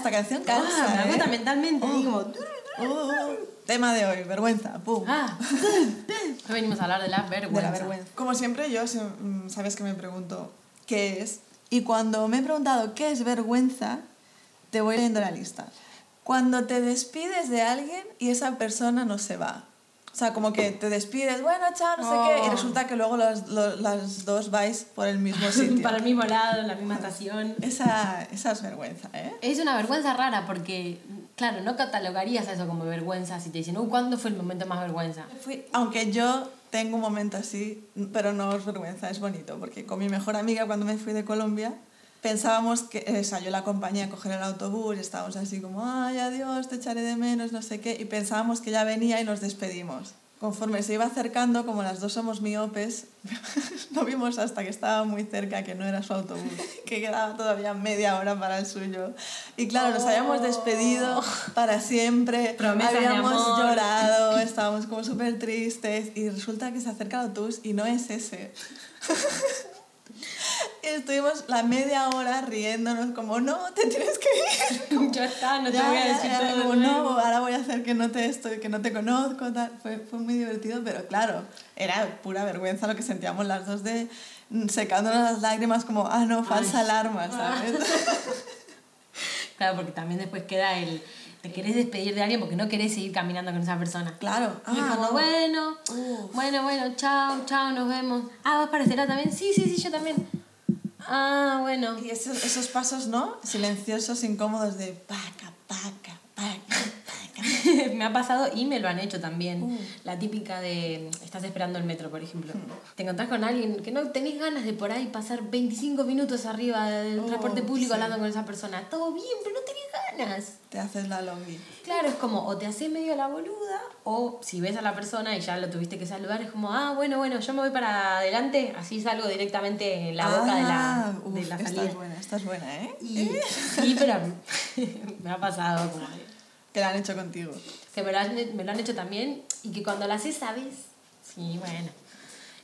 esta canción cansa. Ah, me ¿eh? agota mentalmente. Oh. Digo, Uh, tema de hoy, vergüenza. Pum. ah, hoy venimos a hablar de la vergüenza. De la vergüenza. Como siempre, yo mm, sabes que me pregunto qué es. Y cuando me he preguntado qué es vergüenza, te voy leyendo la lista. Cuando te despides de alguien y esa persona no se va. O sea, como que te despides, bueno, chao, no sé qué, y Oh. resulta que luego los- lo- las dos vais por el mismo sitio. Para el mismo lado, la misma estación. esa, esa es vergüenza, ¿eh? Es una vergüenza rara porque, claro, no catalogarías eso como vergüenza si te dicen, "Uh, ¿cuándo fue el momento más vergüenza? Fui- aunque yo tengo un momento así, pero no es vergüenza, es bonito, porque con mi mejor amiga cuando me fui de Colombia pensábamos que, o sea, yo la acompañé a coger el autobús y estábamos así como, ay, adiós, te echaré de menos, no sé qué, y pensábamos que ya venía y nos despedimos. Conforme se iba acercando, como las dos somos miopes, no vimos hasta que estaba muy cerca que no era su autobús, que quedaba todavía media hora para el suyo. Y claro, nos habíamos despedido para siempre, Promesas de habíamos llorado, estábamos como súper tristes y resulta que se acerca el autobús y no es ese. Estuvimos la media hora riéndonos como, no, te tienes que ir. ya está, no te Ya, voy a decir ya, todo como, nuevo". no, ahora voy a hacer que no te estoy, que no te conozco, tal. Fue, fue muy divertido, pero claro, era pura vergüenza lo que sentíamos las dos de mm, secándonos las lágrimas como, ah, no, falsa Ay. alarma, ¿sabes? Claro, porque también después queda el... Te querés despedir de alguien porque no querés seguir caminando con esa persona. claro. Ah, como, no. bueno, Uf. bueno, bueno, chao, chao, nos vemos. Ah, ¿vas para este lado también? Sí, sí, sí, yo también. Ah, bueno. Y esos, esos pasos, ¿no? Silenciosos, incómodos de paca, paca, paca, me ha pasado y me lo han hecho también. Uh. La típica de, estás esperando el metro, por ejemplo. Hmm. Te encontrás con alguien que no tenés ganas de por ahí pasar 25 minutos arriba del Oh, transporte público sí. hablando con esa persona. Todo bien, pero no tenés ganas. Te haces la longi. Claro, es como o te haces medio la boluda o si ves a la persona y ya lo tuviste que saludar, es como, ah, bueno, bueno, yo me voy para adelante, así salgo directamente en la boca de la, Ah, de uf, la esta salida. es buena, esta es buena, ¿eh? Y, sí, pero me ha pasado como de- Que la han hecho contigo. que me lo, han, me lo han hecho también y que cuando lo haces sabes. Sí, bueno.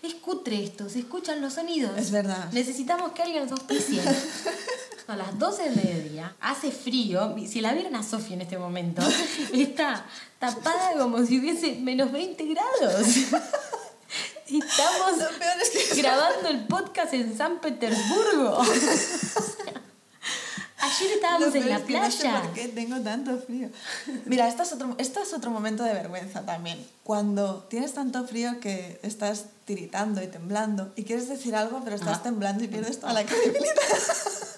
Es cutre esto, se escuchan los sonidos. Es verdad. Necesitamos que alguien nos auspicie. A las 12 del mediodía, hace frío. Si la vieran a Sofía en este momento, está tapada como si hubiese menos 20 grados. Estamos es que grabando el podcast en San Petersburgo. Ayer estábamos en la que No sé playa. por qué tengo tanto frío. Mira, este es, otro, este es otro momento de vergüenza también. Cuando tienes tanto frío que estás tiritando y temblando y quieres decir algo, pero estás Ah. temblando y pierdes toda la credibilidad.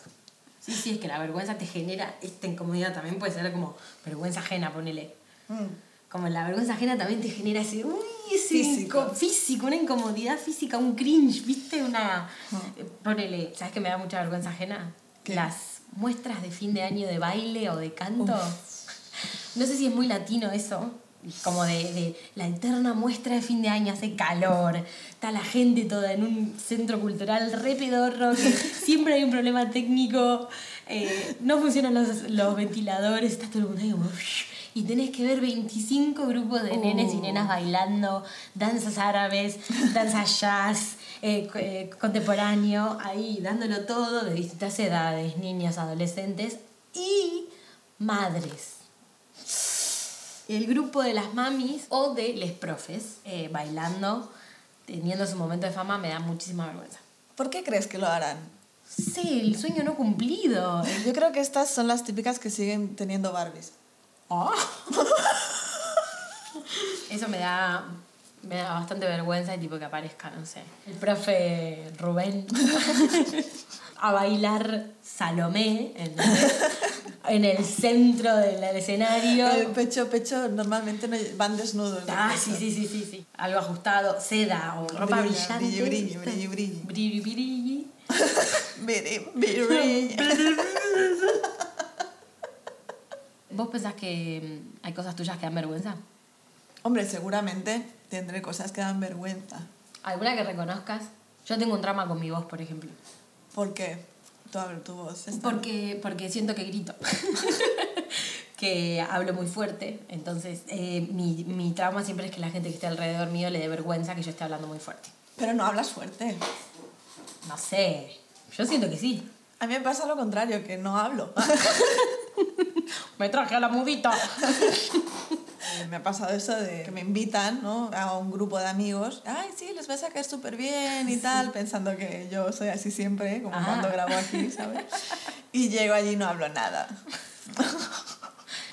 Sí, sí, es que la vergüenza te genera esta incomodidad. También puede ser como vergüenza ajena, ponele. Mm. Como la vergüenza ajena también te genera ese, uy, ese Físico. físico, una incomodidad física, un cringe, ¿viste? Una. eh, Ponele, ¿sabes que me da mucha vergüenza ajena? ¿Qué? Las muestras de fin de año de baile o de canto. No sé si es muy latino eso. Como de, de la eterna muestra de fin de año, hace calor, está la gente toda en un centro cultural re pedorro, que siempre hay un problema técnico, eh, no funcionan los, los ventiladores, está todo el mundo ahí como, y tenés que ver 25 grupos de nenes y nenas bailando, danzas árabes, danzas jazz, eh, eh, contemporáneo, ahí dándolo todo de distintas edades, niñas, adolescentes y madres el grupo de las mamis o de les profes eh, bailando, teniendo su momento de fama, me da muchísima vergüenza. ¿Por qué crees que lo harán? Sí, el sueño no cumplido. Yo creo que estas son las típicas que siguen teniendo Barbies. Ah. Eso me da, me da bastante vergüenza y tipo que aparezca, no sé, el profe Rubén a bailar Salomé ¿entendés? en el centro del escenario. El pecho, pecho, normalmente no- van desnudos. de Ah, sí, sí, sí, sí, sí. Algo ajustado, seda o ropa Brilla, brillante. brilli, ¿viste? brilli, brilli. Brilli, brilli. Biri, biri. ¿Vos pensás que mm, hay cosas tuyas que dan vergüenza? Hombre, seguramente tendré cosas que dan vergüenza. ¿Alguna que reconozcas? Yo tengo un trauma con mi voz, por ejemplo. ¿Por qué? Tú abre tu voz. Porque, porque siento que grito. que hablo muy fuerte. Entonces, eh, mi, mi trauma siempre es que la gente que esté alrededor mío le dé vergüenza que yo esté hablando muy fuerte. Pero no hablas fuerte. No sé, yo siento que sí. A mí me pasa lo contrario, que no hablo. Me traje a la mudita. Eh, me ha pasado eso de que me invitan ¿no? a un grupo de amigos. Ay, sí, les vas a caer súper bien y tal, pensando que yo soy así siempre, como Ah. cuando grabo aquí, ¿sabes? Y llego allí y no hablo nada.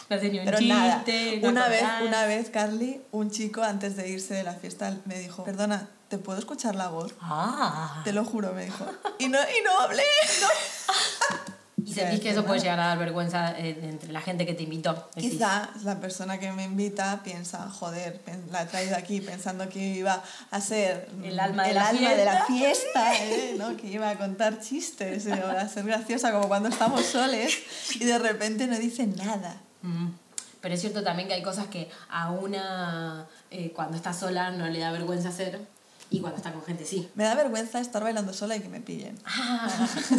No ni un Pero chiste. nada. no Una vez, una vez, Carly, un chico antes de irse de la fiesta me dijo, perdona, ¿te puedo escuchar la voz? Ah. Te lo juro, me dijo. Y no, y no hablé. Y sentís que eso puede llegar a dar vergüenza eh, entre la gente que te invitó. decís. Quizá la persona que me invita piensa, joder, la he traído aquí pensando que iba a ser El alma de el la alma de la fiesta. fiesta, ¿eh? ¿no? que iba a contar chistes, eh, o a ser graciosa como cuando estamos soles y de repente no dice nada. Mm. Pero es cierto también que hay cosas que a una eh, cuando está sola no le da vergüenza hacer y cuando está con gente sí. Me da vergüenza estar bailando sola y que me pillen. Ah,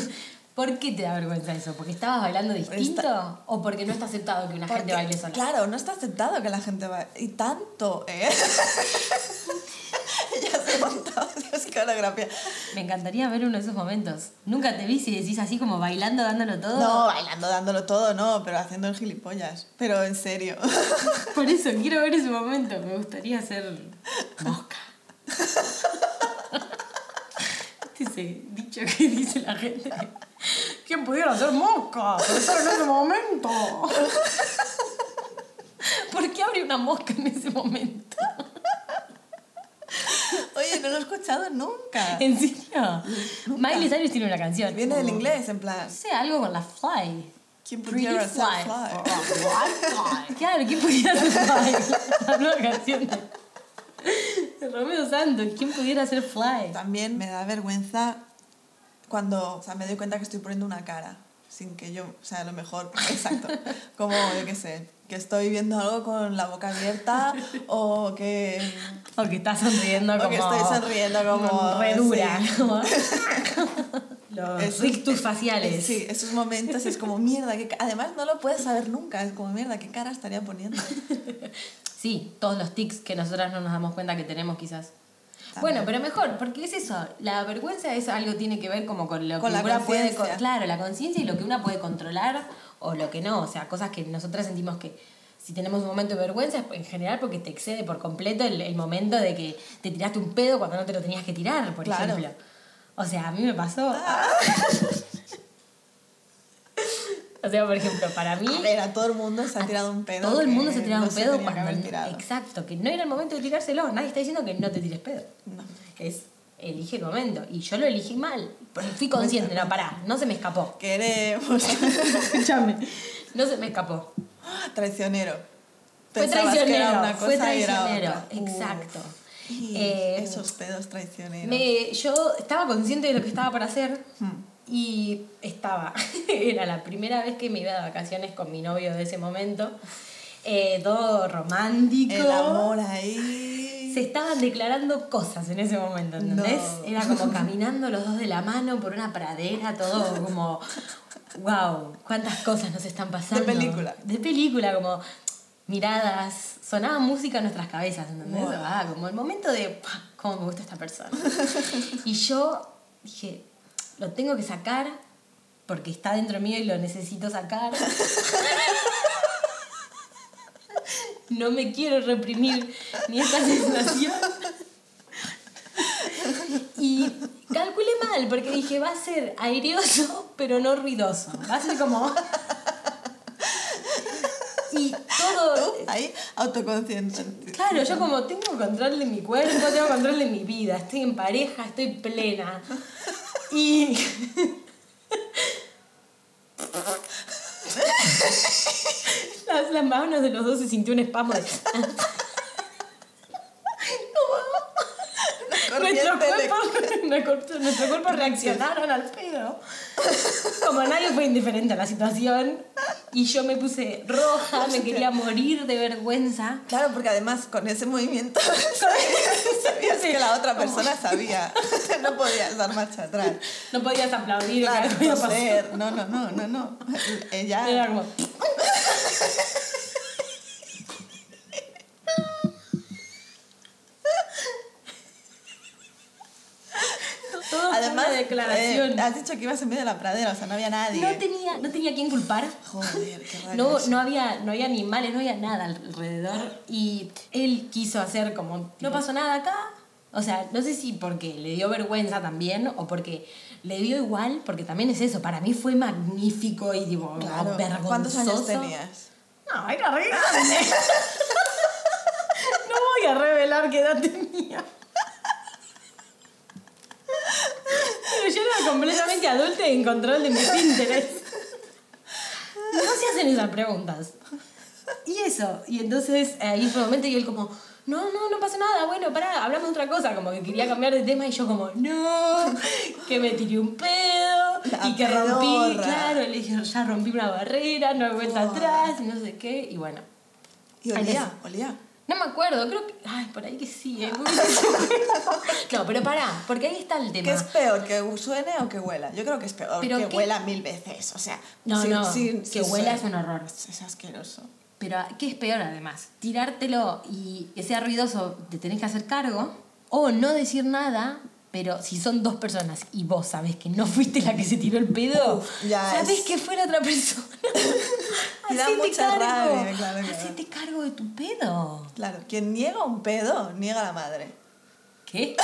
¿Por qué te da vergüenza eso? ¿Porque estabas bailando distinto? ¿O porque no está aceptado que una gente baile sola? Claro, no está aceptado que la gente baile. Y tanto, ¿eh? ya se Dios, qué coreografía. Me encantaría ver uno de esos momentos. Nunca te vi si decís así como bailando, dándolo todo. No, bailando, dándolo todo, no, pero haciendo el gilipollas. Pero en serio. Por eso quiero ver ese momento. Me gustaría ser mosca. Ese dicho que dice la gente. ¿Quién pudiera ser mosca? En ese momento. ¿Por qué abre una mosca en ese momento? Oye, no lo he escuchado nunca. ¿En serio? Miley Cyrus tiene una canción. Viene del inglés, en plan. Sé, algo con la fly. ¿Quién pudiera ser fly. fly? Claro, ¿quién pudiera ser fly? La nueva canción de Romeo Santos. ¿Quién pudiera ser fly? También me da vergüenza cuando, o sea, me doy cuenta que estoy poniendo una cara sin que yo, o sea, a lo mejor, exacto, como, yo qué sé, que estoy viendo algo con la boca abierta o que, O que estás sonriendo o como... que estoy sonriendo como... Re dura. sí. como- Los Esos- rictus faciales. Sí, esos momentos es como mierda, que además no lo puedes saber nunca, es como mierda, ¿qué cara estaría poniendo? Sí, todos los tics que nosotras no nos damos cuenta que tenemos quizás. Bueno, pero mejor, porque es eso, la vergüenza es algo tiene que ver como con lo Con que una puede, claro, la conciencia y lo que una puede controlar o lo que no, o sea, cosas que nosotras sentimos que si tenemos un momento de vergüenza es en general porque te excede por completo el, el momento de que te tiraste un pedo cuando no te lo tenías que tirar, por Claro. ejemplo. O sea, a mí me pasó. o sea, por ejemplo, para mí todo el mundo se ha tirado un pedo. todo el mundo se tiraba no un pedo cuando tirado. exacto, que no era el momento de tirárselo. Nadie está diciendo que no te tires pedo. No. Es elige el momento y yo lo elegí mal. Fui consciente, no pará, no se me escapó. Queremos. Escúchame. No se me escapó. traicionero. Fue Pensabas traicionero, una cosa fue traicionero, exacto. Eh, esos pedos traicioneros. Me, yo estaba consciente de lo que estaba por hacer Hmm. Y estaba. Era la primera vez que me iba de vacaciones con mi novio de ese momento. Eh, todo romántico. El amor ahí. Se estaban declarando cosas en ese momento, ¿entendés? No. Era como caminando los dos de la mano por una pradera, todo como. ¡Wow! ¿Cuántas cosas nos están pasando? De película. De película, como miradas. Sonaba música en nuestras cabezas, ¿entendés? Wow. Ah, como el momento de. "Pah, ¿Cómo me gusta esta persona? y yo dije, lo tengo que sacar porque está dentro mío y lo necesito sacar. No me quiero reprimir ni esta sensación. Y calculé mal, porque dije, va a ser aireoso, pero no ruidoso. Va a ser como... Y todo... Tú, ahí, autoconsciente. Claro, yo como tengo control de mi cuerpo, tengo control de mi vida, estoy en pareja, estoy plena. Y... Las, las manos de los dos se sintió un espasmo de... Nuestro cuerpo, nuestro- nuestro cuerpo reaccionaron al pedo. Como nadie fue indiferente a la situación. Y yo me puse roja, me quería morir de vergüenza. Claro, porque además con ese movimiento sabías que la otra persona sabía. No podías dar marcha atrás. No podías aplaudir Claro. No, no, no, no, no. Ella. Era como. Todo fue Además, una declaración. eh, has dicho que ibas en medio de la pradera, o sea, no había nadie. no tenía, no tenía quien culpar. Joder, qué raro. No, no, había, no había animales, no había nada alrededor. Y él quiso hacer como, no pasó nada acá. O sea, no sé si porque le dio vergüenza también o porque le dio igual, porque también es eso. Para mí fue magnífico y tipo, Claro. vergonzoso. ¿Cuántos años tenías? No, era re grande. no voy a revelar qué edad tenía. Pero yo era completamente adulta y en control de mis Pinterest. No se hacen esas preguntas. Y eso, y entonces ahí fue un momento y él como, no, no, no pasa nada, bueno, pará, hablamos de otra cosa, como que quería cambiar de tema y yo como, no, que me tiré un pedo La y que rompí, pedorra. claro, le dije, ya rompí una barrera, no hay vuelta Buah. atrás y no sé qué, y bueno. Y olía, olía. No me acuerdo, creo que. Ay, por ahí que sí, ¿eh? no, pero pará, porque ahí está el tema. ¿Qué es peor, que suene o que huela? Yo creo que es peor Pero que ¿qué? huela mil veces. O sea, No, sí- que huela suena. es un horror. Es asqueroso. Pero, ¿qué es peor además? Tirártelo y que sea ruidoso, te tenés que hacer cargo. O no decir nada, pero si son dos personas y vos sabés que no fuiste la que se tiró el pedo, Uf, ya sabés es- que fue la otra persona. Y da Hacete mucha cargo. rabia, claro, claro. Hacete cargo de tu pedo. Claro, quien niega un pedo, niega a la madre. ¿Qué?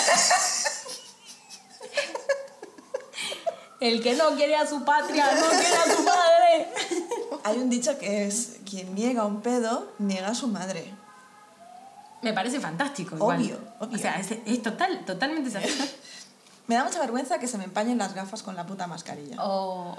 El que no quiere a su patria, no quiere a su madre. Hay un dicho que es, quien niega un pedo, niega a su madre. Me parece fantástico. igual. Obvio, obvio. O sea, es, es total, totalmente así. Me da mucha vergüenza que se me empañen las gafas con la puta mascarilla. Oh.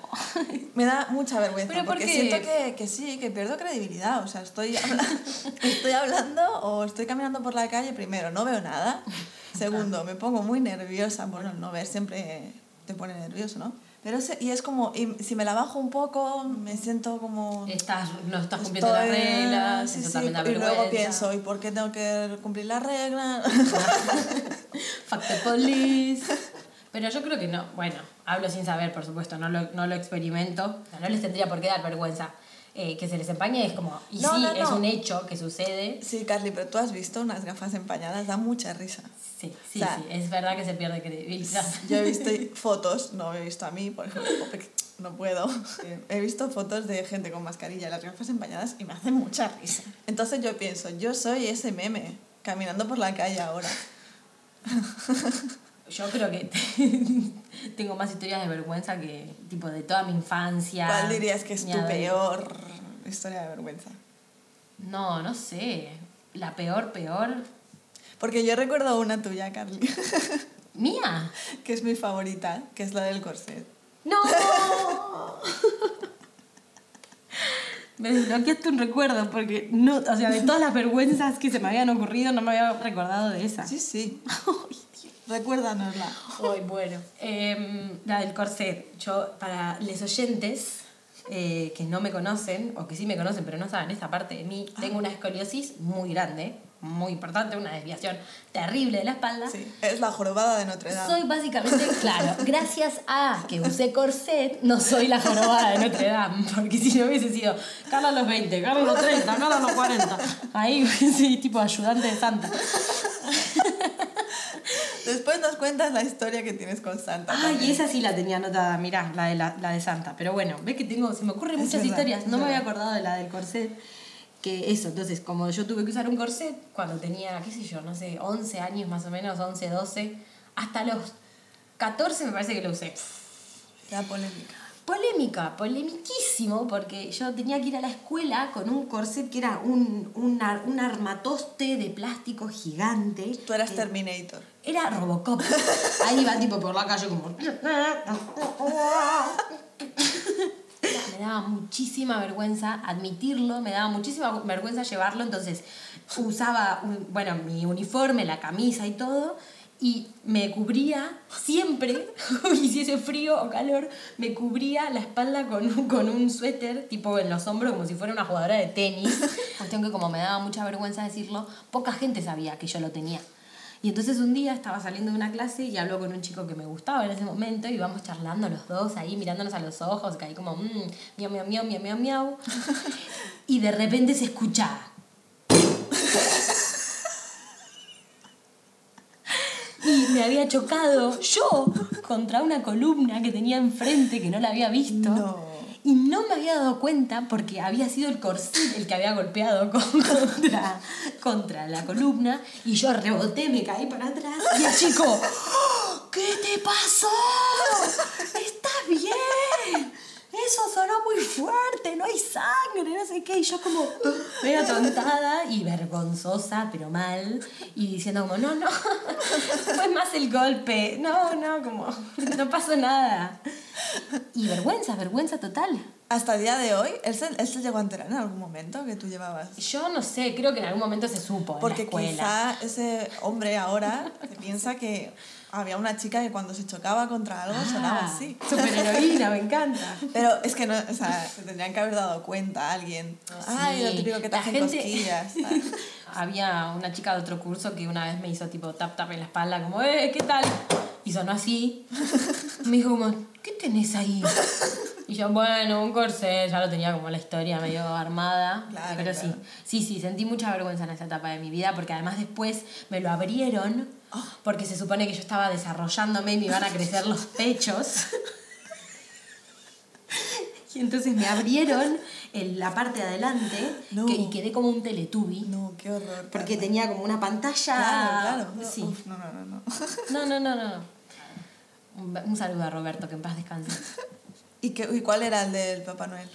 Me da mucha vergüenza ¿Pero por porque qué? siento que, que sí, que pierdo credibilidad. O sea, estoy, habla- estoy hablando o estoy caminando por la calle, primero, no veo nada. Segundo, me pongo muy nerviosa. Bueno, no ver siempre te pone nervioso, ¿no? Pero se- y es como, y si me la bajo un poco, me siento como... Estás, no estás cumpliendo las reglas, sí, sí, y luego pienso, ¿y por qué tengo que cumplir las reglas? Fuck the police. Pero yo creo que no. Bueno, hablo sin saber, por supuesto, no lo, no lo experimento. O sea, no les tendría por qué dar vergüenza. Eh, que se les empañe es como, y No, sí, no, es no. un hecho que sucede. sí, Carly, pero tú has visto unas gafas empañadas, da mucha risa. Sí, sí, O sea, sí, es verdad que se pierde credibilidad. Yo he visto fotos, no he visto a mí, por ejemplo, porque no puedo. He visto fotos de gente con mascarilla y las gafas empañadas y me hacen mucha risa. Entonces yo pienso, yo soy ese meme caminando por la calle ahora. Yo creo que tengo más historias de vergüenza que tipo de toda mi infancia. ¿Cuál dirías que es tu peor historia de vergüenza? No, no sé. La peor, peor. Porque yo recuerdo una tuya, Carly, ¿Mía? que es mi favorita, que es la del corset. ¡No! Me desbloqueaste un recuerdo porque no, o sea, de todas las vergüenzas que se me habían ocurrido, no me había recordado de esa. Sí, sí. Recuérdanosla. Ay, bueno. Em, la del corset. Yo, para los oyentes eh, que no me conocen, o que sí me conocen, pero no saben esta parte de mí, tengo una escoliosis muy grande, muy importante, una desviación terrible de la espalda. Sí, es la jorobada de Notre Dame. Soy básicamente, claro, gracias a que usé corset, no soy la jorobada de Notre Dame, porque si no hubiese sido Carla los 20, Carla los 30, Carla los 40, ahí sí, tipo ayudante de Santa. Después nos cuentas la historia que tienes con Santa. Ay, también. esa sí la tenía anotada, mirá, la de, la, la de Santa. Pero bueno, ves que tengo, se me ocurren Es muchas verdad, historias. No me había acordado de la del corset. Que eso, entonces, como yo tuve que usar un corset cuando tenía, qué sé yo, no sé, 11 años más o menos, 11, 12, hasta los 14 me parece que lo usé. La polémica. Polémica, polemiquísimo, porque yo tenía que ir a la escuela con un corset que era un, un, un armatoste de plástico gigante. Tú eras que- Terminator. Era Robocop. Ahí iba tipo por la calle como... Me daba muchísima vergüenza admitirlo, me daba muchísima vergüenza llevarlo, entonces usaba, un- bueno, mi uniforme, la camisa y todo, y me cubría siempre, hiciese frío o calor, me cubría la espalda con, un- con un suéter, tipo en los hombros, como si fuera una jugadora de tenis. Cuestión que como me daba mucha vergüenza decirlo, poca gente sabía que yo lo tenía. Y entonces un día estaba saliendo de una clase y habló con un chico que me gustaba en ese momento y íbamos charlando los dos ahí, mirándonos a los ojos, que ahí como, mmm, miau, miau, miau, miau, miau, miau. y de repente se escuchaba. y me había chocado yo contra una columna que tenía enfrente que no la había visto. No. Y no me había dado cuenta porque había sido el corset el que había golpeado con- contra, contra la columna. Y yo reboté, me caí para atrás. Y el chico, "¡Oh! ¿qué te pasó? ¿Estás bien? Eso sonó muy fuerte, no hay sangre, no sé qué. Y yo como medio tontada y vergonzosa, pero mal. Y diciendo como, no, no, fue más el golpe. No, no, como, no pasó nada. Y vergüenza, vergüenza total. Hasta el día de hoy, ¿él se, él se llegó a enterar en algún momento que tú llevabas? Yo no sé, creo que en algún momento se supo en Porque la escuela. quizá ese hombre ahora se piensa que había una chica que cuando se chocaba contra algo sonaba Ah, así. Superheroína, me encanta. Pero es que no, o sea, se tendrían que haber dado cuenta alguien. Ay, lo típico que te la hacen gente- cosquillas. tal. Había una chica de otro curso que una vez me hizo tipo tap tap en la espalda, como, eh, ¿qué tal? Y sonó así. Me dijo como, ¿qué tenés ahí? Y yo, bueno, un corsé, ya lo tenía como la historia medio armada. Claro, pero claro. sí, sí, sí, sentí mucha vergüenza en esa etapa de mi vida, porque además después me lo abrieron, Porque se supone que yo estaba desarrollándome y me iban a crecer los pechos. Y entonces me abrieron en la parte de adelante No. que- y quedé como un teletubi. No, qué horror. Porque tenía como una pantalla. Claro, claro. Sí. Uf, no, no, no, no. No, no, no, no. Un, un saludo a Roberto, que en paz descanse. ¿Y, qué, ¿Y cuál era el del Papá Noel?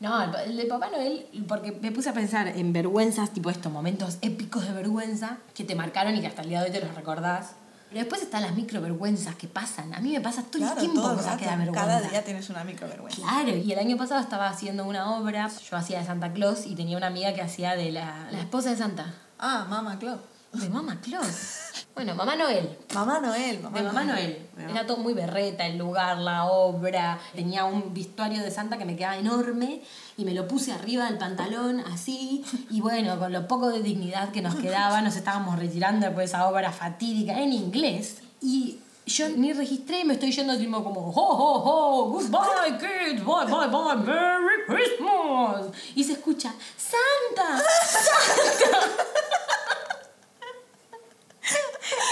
No, el, de Papá Noel, porque me puse a pensar en vergüenzas, tipo estos momentos épicos de vergüenza que te marcaron y que hasta el día de hoy te los recordás. Pero después están las microvergüenzas que pasan. A mí me pasa todo Claro, el tiempo todo cosas que dan vergüenza. Cada día tienes una microvergüenza. Claro, y el año pasado estaba haciendo una obra, yo hacía de Santa Claus y tenía una amiga que hacía de la, la esposa de Santa. Ah, Mamá Claus. De Mamá Claus. Bueno, Mamá Noel. Mamá Noel. Mamá De Mamá Noel. Era todo muy berreta, el lugar, la obra. Tenía un vestuario de santa que me quedaba enorme y me lo puse arriba del pantalón, así. Y bueno, con lo poco de dignidad que nos quedaba, nos estábamos retirando después de esa obra fatídica en inglés. Y yo ni registré y me estoy yendo tipo como, ho, ho, ho, goodbye kids, bye, bye, bye, Merry Christmas. Y se escucha, Santa,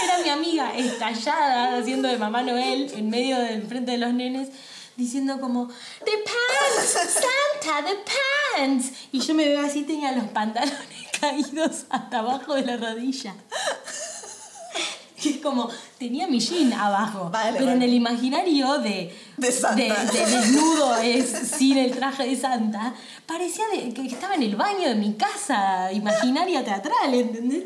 Era mi amiga estallada haciendo de Mamá Noel en medio del frente de los nenes diciendo como The pants, Santa, the pants. Y yo me veo así tenía los pantalones caídos hasta abajo de la rodilla. Y es como, tenía mi jean abajo, Vale, pero en el imaginario de, De Santa. de- de desnudo es sin el traje de Santa, parecía que estaba en el baño de mi casa imaginaria teatral, ¿entendés?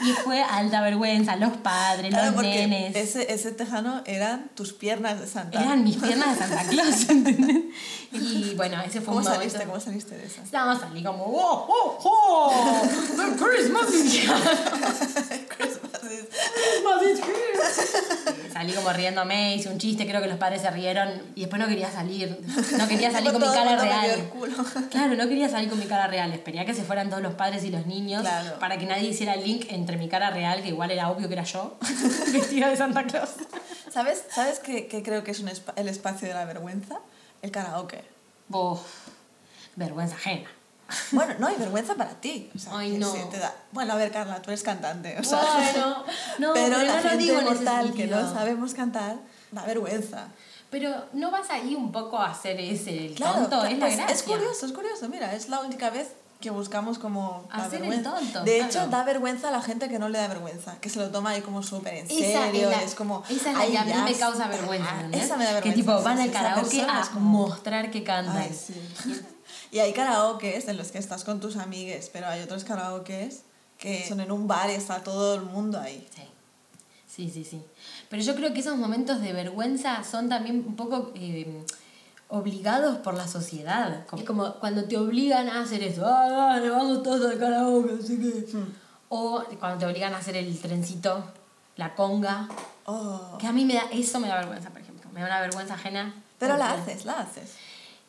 Y fue alta vergüenza, los padres, Claro, los nenes. ese, ese tejano eran tus piernas de Santa. Eran mis piernas de Santa Claus, ¿entendés? Y bueno, ese fue ¿Cómo un saliste? momento. ¿Cómo saliste de esa? No, salí como, ¡oh, oh, oh! ¡The Christmas is here! Christmas is- Christmas is here! Salí como riéndome, hice un chiste, creo que los padres se rieron y después no quería salir. No quería salir con mi cara real. Claro, no quería salir con mi cara real. Esperé a que se fueran todos los padres y los niños Claro. para que nadie hiciera el link entre mi cara real, que igual era obvio que era yo, vestida de Santa Claus. ¿Sabes, ¿sabes qué, qué creo que es un espa- el espacio de la vergüenza? El karaoke. Uf, vergüenza ajena. Bueno, no hay vergüenza para ti. O sea, Ay, no. sí te da- Bueno, a ver, Carla, tú eres cantante. O sea, Bueno, no, pero, pero la no gente digo mortal que no sabemos cantar da vergüenza. Pero no vas ahí un poco a hacer ese el Claro, tonto, es la gracia. es curioso, es curioso. Mira, es la única vez que buscamos como Hacer el tonto, de claro. hecho, da vergüenza a la gente que no le da vergüenza, que se lo toma ahí como súper en Esa serio. es la, es como, esa es la "Ay, que a mí me causa está". vergüenza. ¿entendés? Esa me da vergüenza. Que tipo van al esa karaoke a como- mostrar que cantan. Ay, sí. Y hay karaokes en los que estás con tus amigues, pero hay otros karaokes que son en un bar y está todo el mundo ahí. Sí. Sí, sí, sí. Pero yo creo que esos momentos de vergüenza son también un poco eh, obligados por la sociedad. Es como cuando te obligan a hacer eso. Ah, dale, vamos todos al karaoke, así que... Hmm. O cuando te obligan a hacer el trencito, la conga. Oh. Que a mí me da... Eso me da vergüenza, por ejemplo. Me da una vergüenza ajena. Pero la haces, la haces.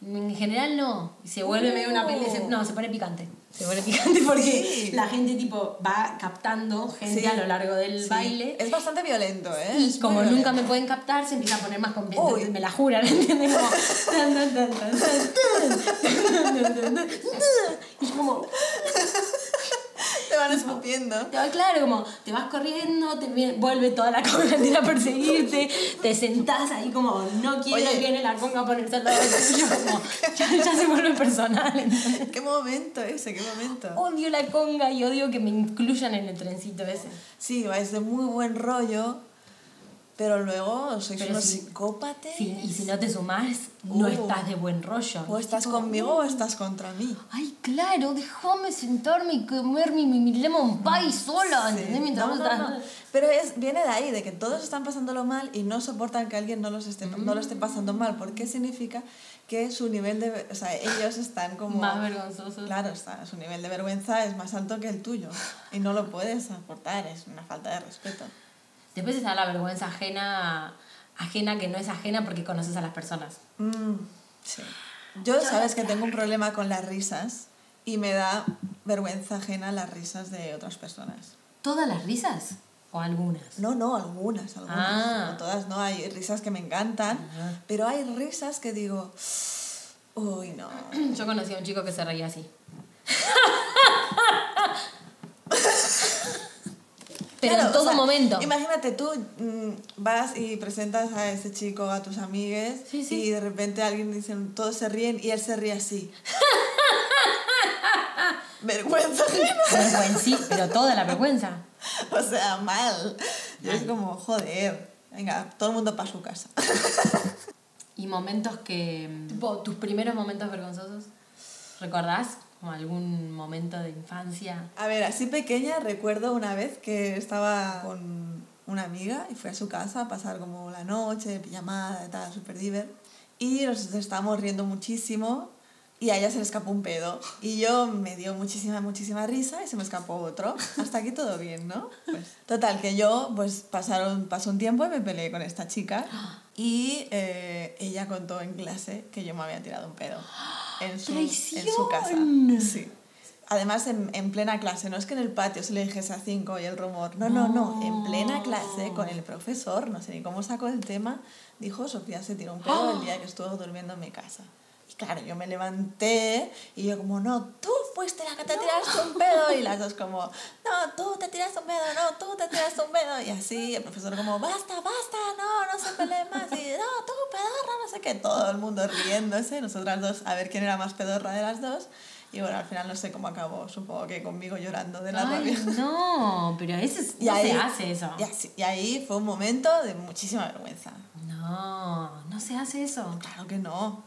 En general no. Y se vuelve medio una peli. se- Uh. no, se pone picante. Se pone picante porque Sí. la gente tipo va captando gente Sí. a lo largo del Sí. baile. Es bastante violento, ¿eh? Y Es como muy nunca violento. me pueden captar, se empieza a poner más. Entonces me la juran, ¿entiendes? Como. tan, tan, tan, Te van escupiendo. Te va- Claro, como te vas corriendo, te viene- vuelve toda la conga a perseguirte, te sentás ahí como no quiero Oye. viene la conga a ponerse al lado tuyo, como ya, ya se vuelve personal. ¿entendés? ¿Qué momento ese? ¿Qué momento? Odio la conga y odio que me incluyan en el trencito ese. Sí, vais de muy buen rollo, pero luego sois Pero unos si- psicópatas. Sí, y si no te sumás, no Uh. estás de buen rollo. O estás conmigo o estás contra mí. Ay, claro, déjame sentarme y comer mi, mi, mi lemon pie sola, Sí. ¿entendés? Mientras No, vos no, estás- no. Pero es, viene de ahí, de que todos están pasándolo mal y no soportan que alguien no, los esté, no lo esté pasando mal, porque significa que su nivel de... O sea, ellos están como... Más vergonzosos. Claro, está, su nivel de vergüenza es más alto que el tuyo y no lo puedes aportar, es una falta de respeto. Después está la vergüenza ajena, ajena que no es ajena porque conoces a las personas. Mm, sí. Yo sabes que tengo un problema con las risas y me da vergüenza ajena las risas de otras personas. ¿Todas las risas? ¿O algunas? No, no, algunas, algunas. Ah. No todas, no. Hay risas que me encantan, Ajá. pero hay risas que digo, uy, no. Yo conocí a un chico que se reía así. Pero Claro, en todo o sea, momento. Imagínate tú mm, vas y presentas a ese chico a tus amigues Sí, sí. y de repente alguien dice, todos se ríen y él se ríe así. Vergüenza. Vergüenza, sí, pero toda la vergüenza. O sea, mal. Es como, joder, venga, todo el mundo para su casa. Y momentos que. Tipo, tus primeros momentos vergonzosos. ¿Recordás? Como algún momento de infancia. A ver, así pequeña recuerdo una vez que estaba con una amiga y fui a su casa a pasar como la noche, pijamada y tal, súper diver. Y nos estábamos riendo muchísimo y a ella se le escapó un pedo. Y yo me dio muchísima, muchísima risa y se me escapó otro. Hasta aquí todo bien, ¿no? Pues, total, que yo, pues pasaron, pasó un tiempo y me peleé con esta chica. Y eh, ella contó en clase que yo me había tirado un pedo en su, en su casa. Sí. Además, en, en plena clase, no es que en el patio se le dijese a cinco y el rumor. No, no, no. En plena clase, con el profesor, no sé ni cómo sacó el tema, dijo: Sofía se tiró un pedo el día que estuvo durmiendo en mi casa. Y claro, yo me levanté y yo, como, no, tú fuiste la que te tiraste un pedo. Y las dos, como, no, tú te tiraste un pedo, no, tú te tiraste un pedo. Y así, el profesor, como, basta, basta, no, no se peleen más. Y no, tú, pedorra, no sé qué. Todo el mundo riéndose, nosotras dos, a ver quién era más pedorra de las dos. Y bueno, al final no sé cómo acabó, supongo que conmigo llorando de la Ay, rabia. no, pero eso es, Y no ahí- se hace eso. Y, así- y ahí fue un momento de muchísima vergüenza. No, no se hace eso. Claro que no.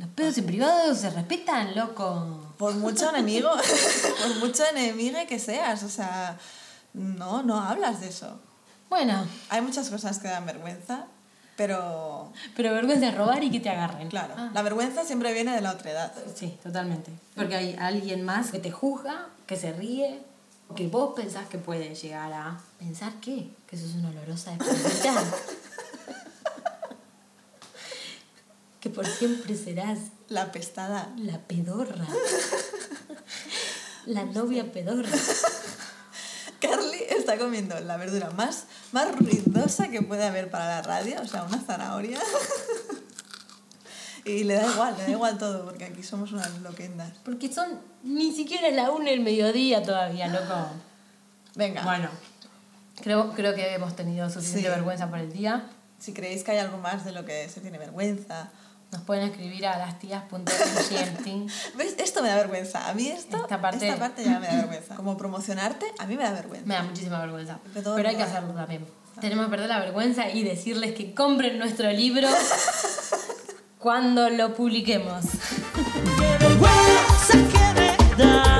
Los pedos en privado se respetan, loco. Por mucho enemigo, por mucho enemigo que seas, o sea, no, no hablas de eso. Bueno, Hay muchas cosas que dan vergüenza, pero pero vergüenza es robar y que te agarren. claro, Ah. la vergüenza siempre viene de la otra edad. Sí, totalmente. Porque hay alguien más que te juzga, que se ríe, que vos pensás que puede llegar a pensar qué, que sos una olorosa desperdiciada. que por siempre serás La pestada. la pedorra. la novia pedorra. Carly está comiendo la verdura más, más ruidosa que puede haber para la radio, o sea, una zanahoria. y le da igual, le da igual todo, porque aquí somos unas loquendas. Porque son ni siquiera la una del mediodía todavía, loco. Venga, Bueno, creo, creo que hemos tenido suficiente Sí. vergüenza por el día. si creéis que hay algo más de lo que se tiene vergüenza. Nos pueden escribir a las ¿Ves? Esto me da vergüenza. A mí esto, esta parte, esta parte ya me da vergüenza. Como promocionarte, a mí me da vergüenza. Me da muchísima vergüenza. Pero, hay que hacerlo también. Tenemos que perder la vergüenza y decirles que compren nuestro libro cuando lo publiquemos. ¡Qué vergüenza!